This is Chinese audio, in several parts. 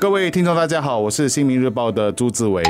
各位听众，大家好，我是新民日报的朱志伟。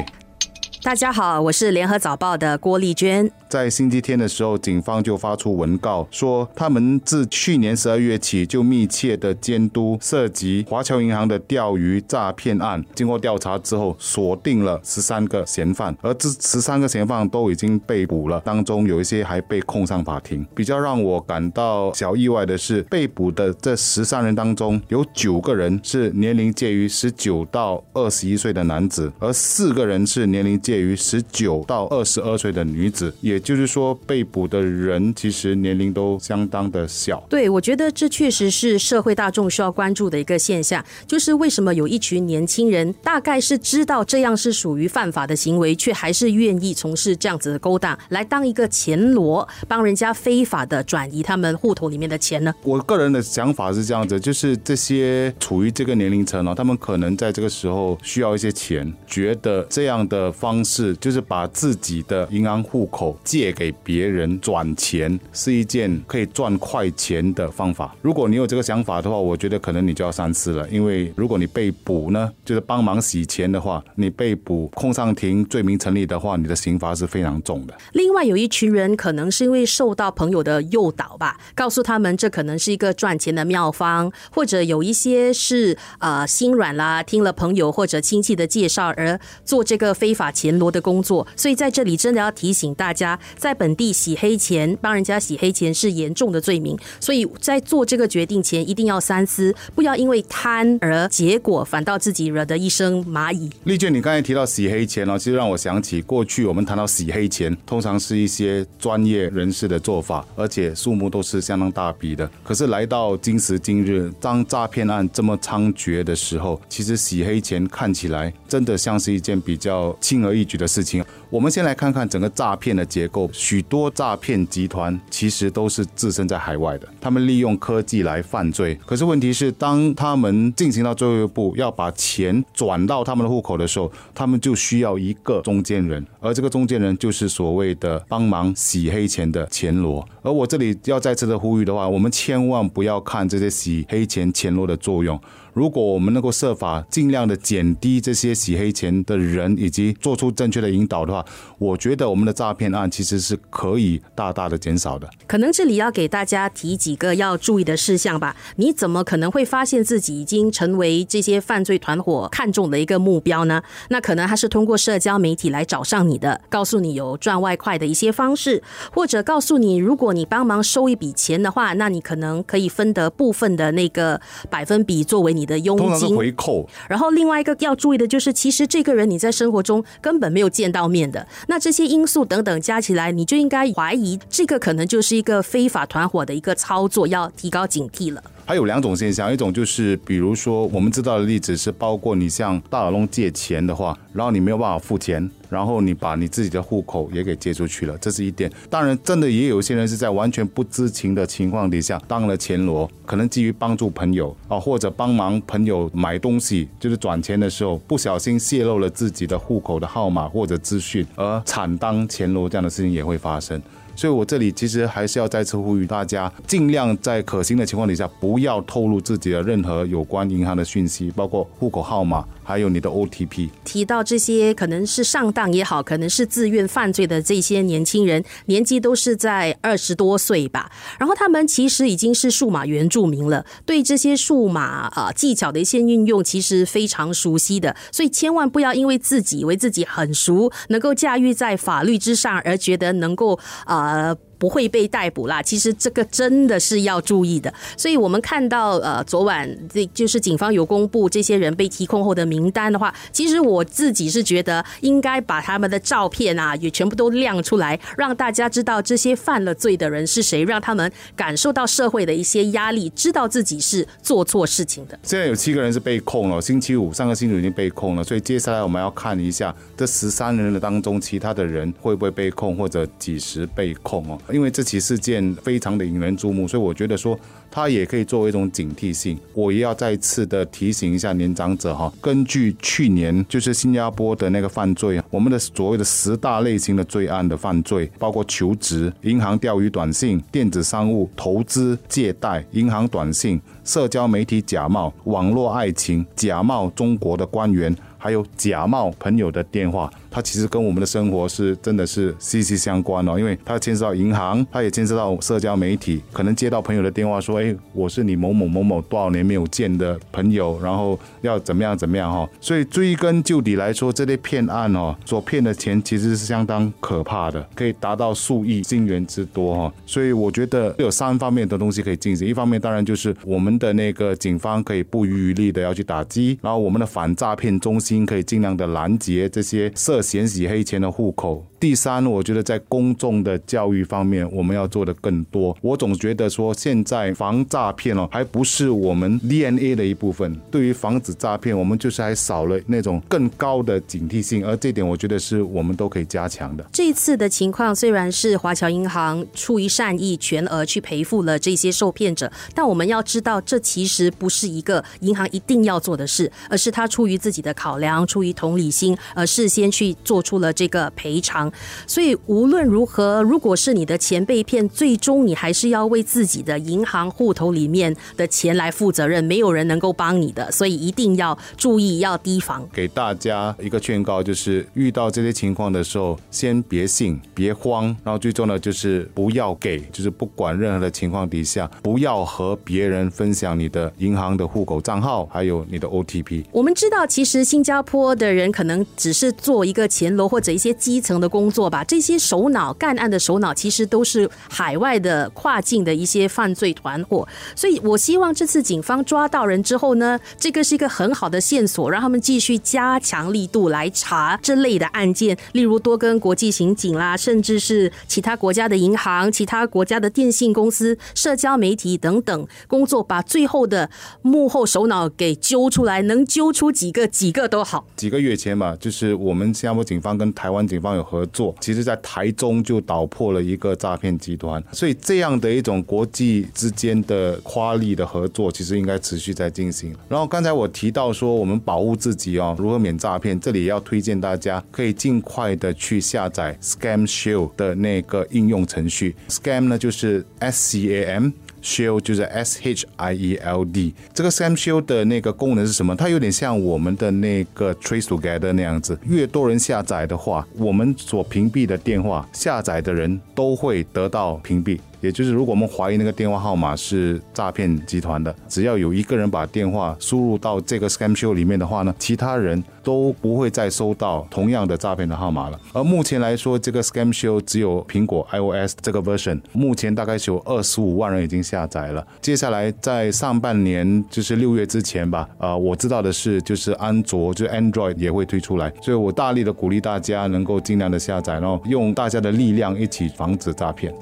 大家好，我是联合早报的郭丽娟。在星期天的时候，警方就发出文告，说他们自去年十二月起就密切的监督涉及华侨银行的钓鱼诈骗案。经过调查之后，锁定了十三个嫌犯，而这十三个嫌犯都已经被捕了，当中有一些还被控上法庭。比较让我感到小意外的是，被捕的这十三人当中，有九个人是年龄介于十九到二十一岁的男子，而四个人是年龄介。介于十九到二十二岁的女子，也就是说，被捕的人其实年龄都相当的小。对，我觉得这确实是社会大众需要关注的一个现象，就是为什么有一群年轻人，大概是知道这样是属于犯法的行为，却还是愿意从事这样子的勾当，来当一个钱罗，帮人家非法的转移他们户头里面的钱呢？我个人的想法是这样子，就是这些处于这个年龄层呢，他们可能在这个时候需要一些钱，觉得这样的方。是，就是把自己的银行户口借给别人转钱，是一件可以赚快钱的方法。如果你有这个想法的话，我觉得可能你就要三思了。因为如果你被捕呢，就是帮忙洗钱的话，你被捕控上庭，罪名成立的话，你的刑罚是非常重的。另外有一群人，可能是因为受到朋友的诱导吧，告诉他们这可能是一个赚钱的妙方，或者有一些是呃心软啦，听了朋友或者亲戚的介绍而做这个非法钱。联罗的工作，所以在这里真的要提醒大家，在本地洗黑钱、帮人家洗黑钱是严重的罪名，所以在做这个决定前一定要三思，不要因为贪而结果反倒自己惹得一身蚂蚁。丽娟，你刚才提到洗黑钱哦，其实让我想起过去我们谈到洗黑钱，通常是一些专业人士的做法，而且数目都是相当大笔的。可是来到今时今日，当诈骗案这么猖獗的时候，其实洗黑钱看起来真的像是一件比较轻而易。一举的事情，我们先来看看整个诈骗的结构。许多诈骗集团其实都是置身在海外的，他们利用科技来犯罪。可是问题是，当他们进行到最后一步，要把钱转到他们的户口的时候，他们就需要一个中间人，而这个中间人就是所谓的帮忙洗黑钱的钱罗。而我这里要再次的呼吁的话，我们千万不要看这些洗黑钱钱罗的作用。如果我们能够设法尽量的减低这些洗黑钱的人，以及做出正确的引导的话，我觉得我们的诈骗案其实是可以大大的减少的。可能这里要给大家提几个要注意的事项吧。你怎么可能会发现自己已经成为这些犯罪团伙看中的一个目标呢？那可能他是通过社交媒体来找上你的，告诉你有赚外快的一些方式，或者告诉你，如果你帮忙收一笔钱的话，那你可能可以分得部分的那个百分比作为你。的佣金回扣，然后另外一个要注意的就是，其实这个人你在生活中根本没有见到面那这些因素等等加起来，你就应该怀疑这个可能就是一个非法团伙的一个操作，要提高警惕了。还有两种现象，一种就是比如说我们知道的例子是，包括你向大耳窿借钱的话，然后你没有办法付钱，然后你把你自己的户口也给借出去了，这是一点。当然，真的也有些人是在完全不知情的情况底下当了钱罗，可能基于帮助朋友啊，或者帮忙朋友买东西，就是转钱的时候不小心泄露了自己的户口的号码或者资讯，而惨当钱罗这样的事情也会发生。所以，我这里其实还是要再次呼吁大家，尽量在可行的情况底下，不要透露自己的任何有关银行的讯息，包括户口号码。还有你的 OTP，提到这些可能是上当也好，可能是自愿犯罪的这些年轻人，年纪都是在二十多岁吧。然后他们其实已经是数码原住民了，对这些数码啊技巧的一些运用，其实非常熟悉的。所以千万不要因为自己以为自己很熟，能够驾驭在法律之上，而觉得能够啊。不会被逮捕啦，其实这个真的是要注意的。所以我们看到呃，昨晚这就是警方有公布这些人被提控后的名单的话，其实我自己是觉得应该把他们的照片啊也全部都亮出来，让大家知道这些犯了罪的人是谁，让他们感受到社会的一些压力，知道自己是做错事情的。现在有七个人是被控了，星期五上个星期已经被控了，所以接下来我们要看一下这十三人的当中，其他的人会不会被控或者几时被控哦。因为这起事件非常的引人注目，所以我觉得说它也可以作为一种警惕性。我也要再次的提醒一下年长者哈，根据去年就是新加坡的那个犯罪，我们的所谓的十大类型的罪案的犯罪，包括求职、银行钓鱼短信、电子商务、投资、借贷、银行短信、社交媒体假冒、网络爱情、假冒中国的官员。还有假冒朋友的电话，它其实跟我们的生活是真的是息息相关哦，因为它牵涉到银行，它也牵涉到社交媒体，可能接到朋友的电话说，哎，我是你某某某某多少年没有见的朋友，然后要怎么样怎么样哈，所以追根究底来说，这类骗案哦，所骗的钱其实是相当可怕的，可以达到数亿金元之多哈，所以我觉得有三方面的东西可以进行，一方面当然就是我们的那个警方可以不遗余力的要去打击，然后我们的反诈骗中心。可以尽量的拦截这些涉嫌洗黑钱的户口。第三，我觉得在公众的教育方面，我们要做的更多。我总觉得说，现在防诈骗哦，还不是我们 DNA 的一部分。对于防止诈骗，我们就是还少了那种更高的警惕性，而这点我觉得是我们都可以加强的。这次的情况虽然是华侨银行出于善意全额去赔付了这些受骗者，但我们要知道，这其实不是一个银行一定要做的事，而是他出于自己的考量，出于同理心，而事先去做出了这个赔偿。所以无论如何，如果是你的钱被骗，最终你还是要为自己的银行户头里面的钱来负责任。没有人能够帮你的，所以一定要注意，要提防。给大家一个劝告，就是遇到这些情况的时候，先别信，别慌，然后最重要的就是不要给，就是不管任何的情况底下，不要和别人分享你的银行的户口账号，还有你的 OTP。我们知道，其实新加坡的人可能只是做一个个前楼或者一些基层的工。作吧，这些首脑干案的首脑其实都是海外的跨境的一些犯罪团伙，所以我希望这次警方抓到人之后呢，这个是一个很好的线索，让他们继续加强力度来查这类的案件，例如多跟国际刑警啦，甚至是其他国家的银行、其他国家的电信公司、社交媒体等等工作，把最后的幕后首脑给揪出来，能揪出几个几个都好。几个月前嘛，就是我们加坡警方跟台湾警方有合。作，其实，在台中就捣破了一个诈骗集团，所以这样的一种国际之间的跨力的合作，其实应该持续在进行。然后刚才我提到说，我们保护自己哦，如何免诈骗，这里要推荐大家可以尽快的去下载 Scam Shield 的那个应用程序。Scam 呢，就是 S C A M。Shield 就是 S H I E L D，这个 Sam Shield 的那个功能是什么？它有点像我们的那个 Trace Together 那样子，越多人下载的话，我们所屏蔽的电话下载的人都会得到屏蔽。也就是，如果我们怀疑那个电话号码是诈骗集团的，只要有一个人把电话输入到这个 Scam Show 里面的话呢，其他人都不会再收到同样的诈骗的号码了。而目前来说，这个 Scam Show 只有苹果 iOS 这个 version，目前大概是有二十五万人已经下载了。接下来在上半年，就是六月之前吧，呃，我知道的是，就是安卓，就是 Android 也会推出来。所以我大力的鼓励大家能够尽量的下载，然后用大家的力量一起防止诈骗。